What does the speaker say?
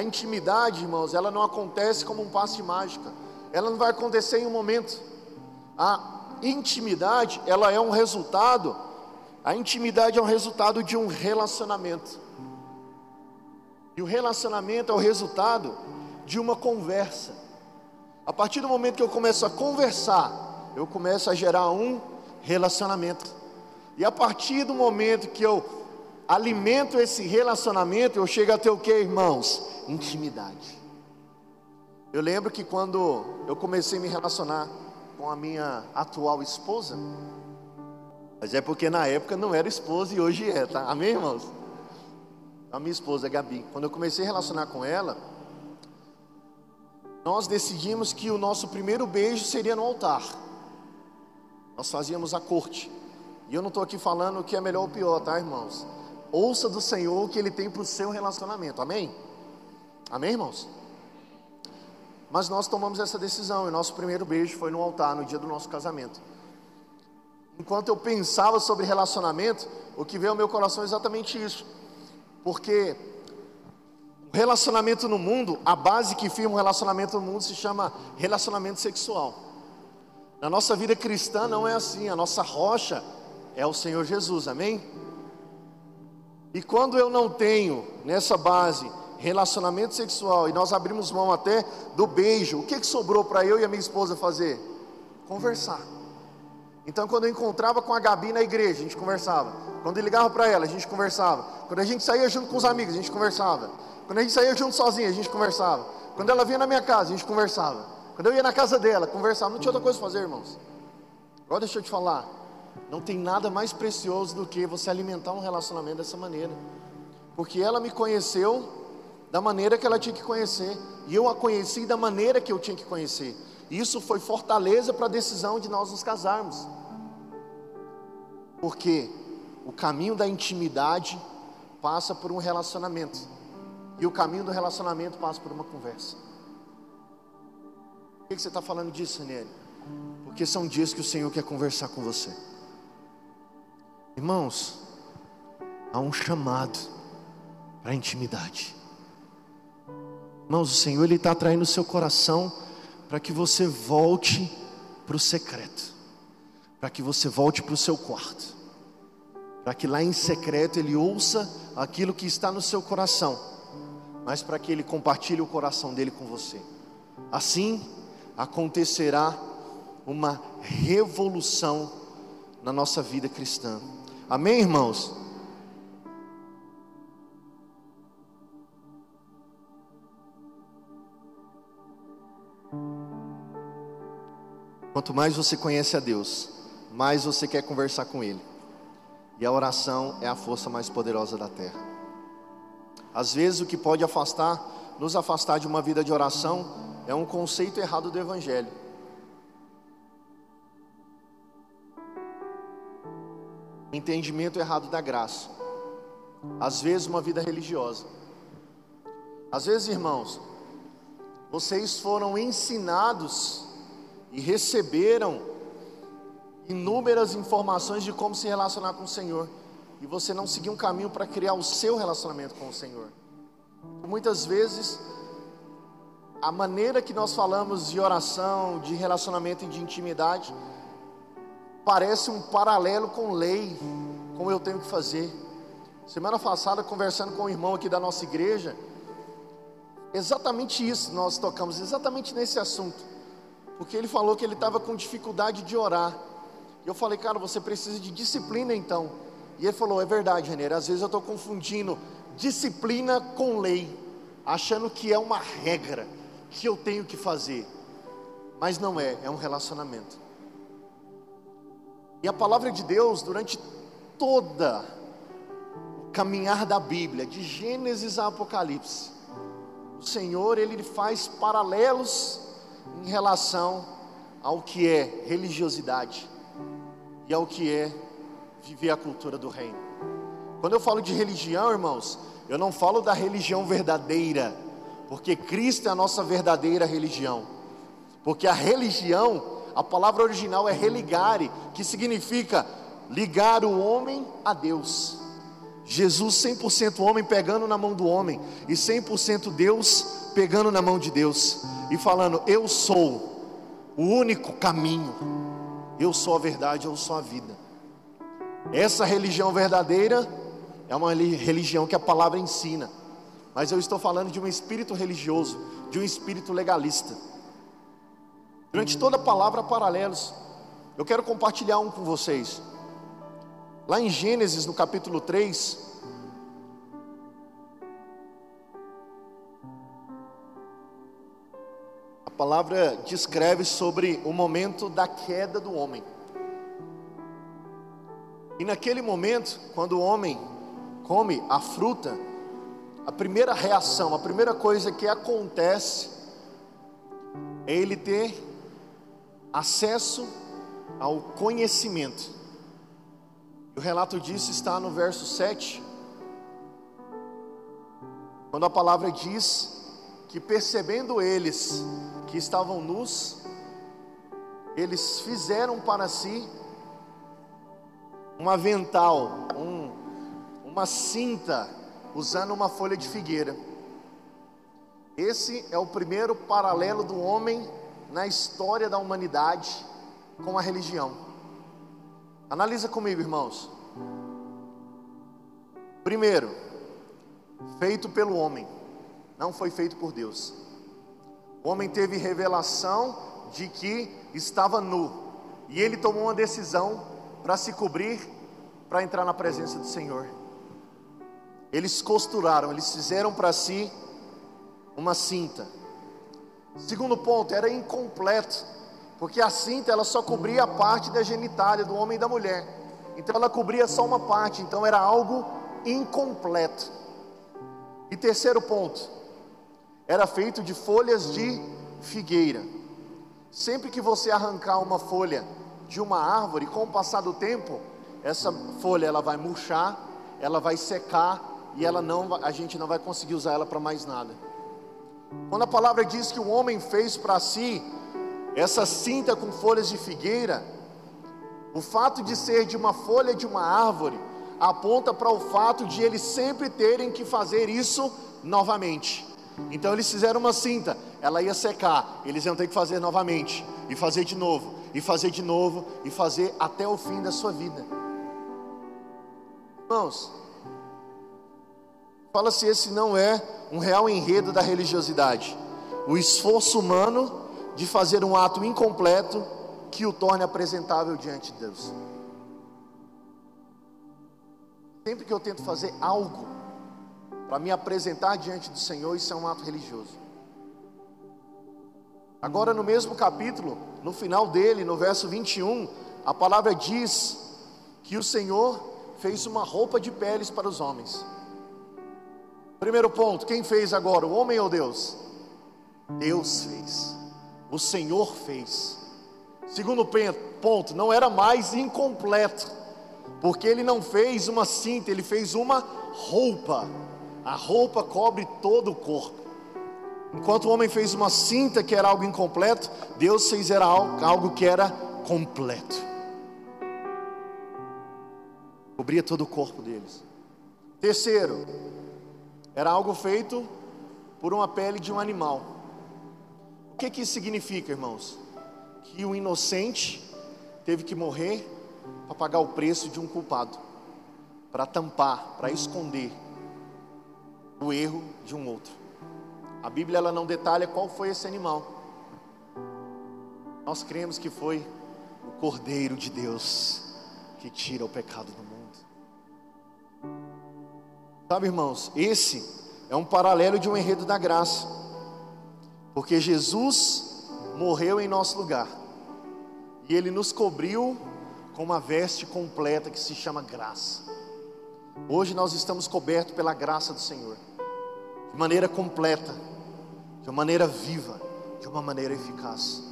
A intimidade, irmãos, ela não acontece como um passe mágica. Ela não vai acontecer em um momento. A intimidade, ela é um resultado. A intimidade é um resultado de um relacionamento. E o relacionamento é o resultado de uma conversa. A partir do momento que eu começo a conversar, eu começo a gerar um relacionamento. E a partir do momento que eu alimento esse relacionamento, eu chego a ter o que, irmãos? Intimidade. Eu lembro que quando eu comecei a me relacionar com a minha atual esposa, mas é porque na época não era esposa e hoje é, tá? Amém, irmãos? A minha esposa, a Gabi. Quando eu comecei a relacionar com ela, nós decidimos que o nosso primeiro beijo seria no altar. Nós fazíamos a corte. E eu não estou aqui falando que é melhor ou pior, tá, irmãos? Ouça do Senhor o que Ele tem para o seu relacionamento. Amém? Amém, irmãos? Mas nós tomamos essa decisão e nosso primeiro beijo foi no altar, no dia do nosso casamento. Enquanto eu pensava sobre relacionamento, o que veio ao meu coração é exatamente isso. Porque o relacionamento no mundo, a base que firma o relacionamento no mundo se chama relacionamento sexual. Na nossa vida cristã não é assim, a nossa rocha é o Senhor Jesus, amém? E quando eu não tenho nessa base relacionamento sexual e nós abrimos mão até do beijo, o que, que sobrou para eu e a minha esposa fazer? Conversar. Então, quando eu encontrava com a Gabi na igreja, a gente conversava. Quando eu ligava para ela, a gente conversava. Quando a gente saía junto com os amigos, a gente conversava. Quando a gente saía junto sozinho, a gente conversava. Quando ela vinha na minha casa, a gente conversava. Quando eu ia na casa dela, conversava. Não tinha outra coisa para fazer, irmãos. Agora deixa eu te falar. Não tem nada mais precioso do que você alimentar um relacionamento dessa maneira. Porque ela me conheceu da maneira que ela tinha que conhecer, e eu a conheci da maneira que eu tinha que conhecer. Isso foi fortaleza para a decisão de nós nos casarmos. Porque o caminho da intimidade passa por um relacionamento. E o caminho do relacionamento passa por uma conversa. Por que você está falando disso, Nele? Porque são dias que o Senhor quer conversar com você. Irmãos, há um chamado para a intimidade. Irmãos, o Senhor Ele está atraindo o seu coração para que você volte para o secreto, para que você volte para o seu quarto, para que lá em secreto Ele ouça aquilo que está no seu coração, mas para que Ele compartilhe o coração dele com você. Assim acontecerá uma revolução na nossa vida cristã. Amém, irmãos? Quanto mais você conhece a Deus, mais você quer conversar com Ele. E a oração é a força mais poderosa da terra. Às vezes o que pode afastar, nos afastar de uma vida de oração, é um conceito errado do Evangelho. Entendimento errado da graça, às vezes uma vida religiosa. Às vezes, irmãos, vocês foram ensinados e receberam inúmeras informações de como se relacionar com o Senhor, e você não seguiu um caminho para criar o seu relacionamento com o Senhor. Muitas vezes, a maneira que nós falamos de oração, de relacionamento e de intimidade, parece um paralelo com lei, como eu tenho que fazer. Semana passada, conversando com um irmão aqui da nossa igreja, exatamente isso nós tocamos, exatamente nesse assunto, porque ele falou que ele estava com dificuldade de orar. E eu falei, cara, você precisa de disciplina então. E ele falou, é verdade, René, às vezes eu estou confundindo disciplina com lei, achando que é uma regra que eu tenho que fazer, mas não é, é um relacionamento. E a palavra de Deus, durante toda o caminhar da Bíblia, de Gênesis a Apocalipse, o Senhor ele faz paralelos em relação ao que é religiosidade e ao que é viver a cultura do reino. Quando eu falo de religião, irmãos, eu não falo da religião verdadeira, porque Cristo é a nossa verdadeira religião. Porque a religião a palavra original é religare, que significa ligar o homem a Deus. Jesus 100% homem pegando na mão do homem e 100% Deus pegando na mão de Deus e falando: Eu sou o único caminho, eu sou a verdade, eu sou a vida. Essa religião verdadeira é uma religião que a palavra ensina, mas eu estou falando de um espírito religioso, de um espírito legalista. Durante toda a palavra, paralelos. Eu quero compartilhar um com vocês. Lá em Gênesis, no capítulo 3, a palavra descreve sobre o momento da queda do homem. E naquele momento, quando o homem come a fruta, a primeira reação, a primeira coisa que acontece é ele ter acesso ao conhecimento. O relato disso está no verso 7, quando a palavra diz que percebendo eles que estavam nus, eles fizeram para si um avental, um, uma cinta, usando uma folha de figueira. Esse é o primeiro paralelo do homem na história da humanidade com a religião. Analisa comigo, irmãos. Primeiro, feito pelo homem, não foi feito por Deus. O homem teve revelação de que estava nu, e ele tomou uma decisão para se cobrir, para entrar na presença do Senhor. Eles costuraram, eles fizeram para si uma cinta, Segundo ponto, era incompleto, porque a cinta ela só cobria a parte da genitália do homem e da mulher. Então ela cobria só uma parte, então era algo incompleto. E terceiro ponto, era feito de folhas de figueira. Sempre que você arrancar uma folha de uma árvore, com o passar do tempo, essa folha ela vai murchar, ela vai secar e ela não, a gente não vai conseguir usar ela para mais nada. Quando a palavra diz que o homem fez para si essa cinta com folhas de figueira, o fato de ser de uma folha de uma árvore aponta para o fato de eles sempre terem que fazer isso novamente. Então eles fizeram uma cinta, ela ia secar, eles iam ter que fazer novamente, e fazer de novo, e fazer de novo, e fazer até o fim da sua vida. Irmãos, fala se esse não é um real enredo da religiosidade. O esforço humano de fazer um ato incompleto que o torne apresentável diante de Deus. Sempre que eu tento fazer algo para me apresentar diante do Senhor, isso é um ato religioso. Agora, no mesmo capítulo, no final dele, no verso 21, a palavra diz que o Senhor fez uma roupa de peles para os homens. Primeiro ponto, quem fez agora, o homem ou Deus? Deus fez, o Senhor fez. Segundo ponto, não era mais incompleto, porque ele não fez uma cinta, ele fez uma roupa. A roupa cobre todo o corpo. Enquanto o homem fez uma cinta que era algo incompleto, Deus fez era algo que era completo. Cobria todo o corpo deles. Terceiro, era algo feito por uma pele de um animal. O que, que isso significa, irmãos? Que o inocente teve que morrer para pagar o preço de um culpado, para tampar, para esconder o erro de um outro. A Bíblia ela não detalha qual foi esse animal. Nós cremos que foi o Cordeiro de Deus que tira o pecado do mundo. Sabe, irmãos, esse é um paralelo de um enredo da graça, porque Jesus morreu em nosso lugar, e Ele nos cobriu com uma veste completa que se chama graça. Hoje nós estamos cobertos pela graça do Senhor, de maneira completa, de uma maneira viva, de uma maneira eficaz.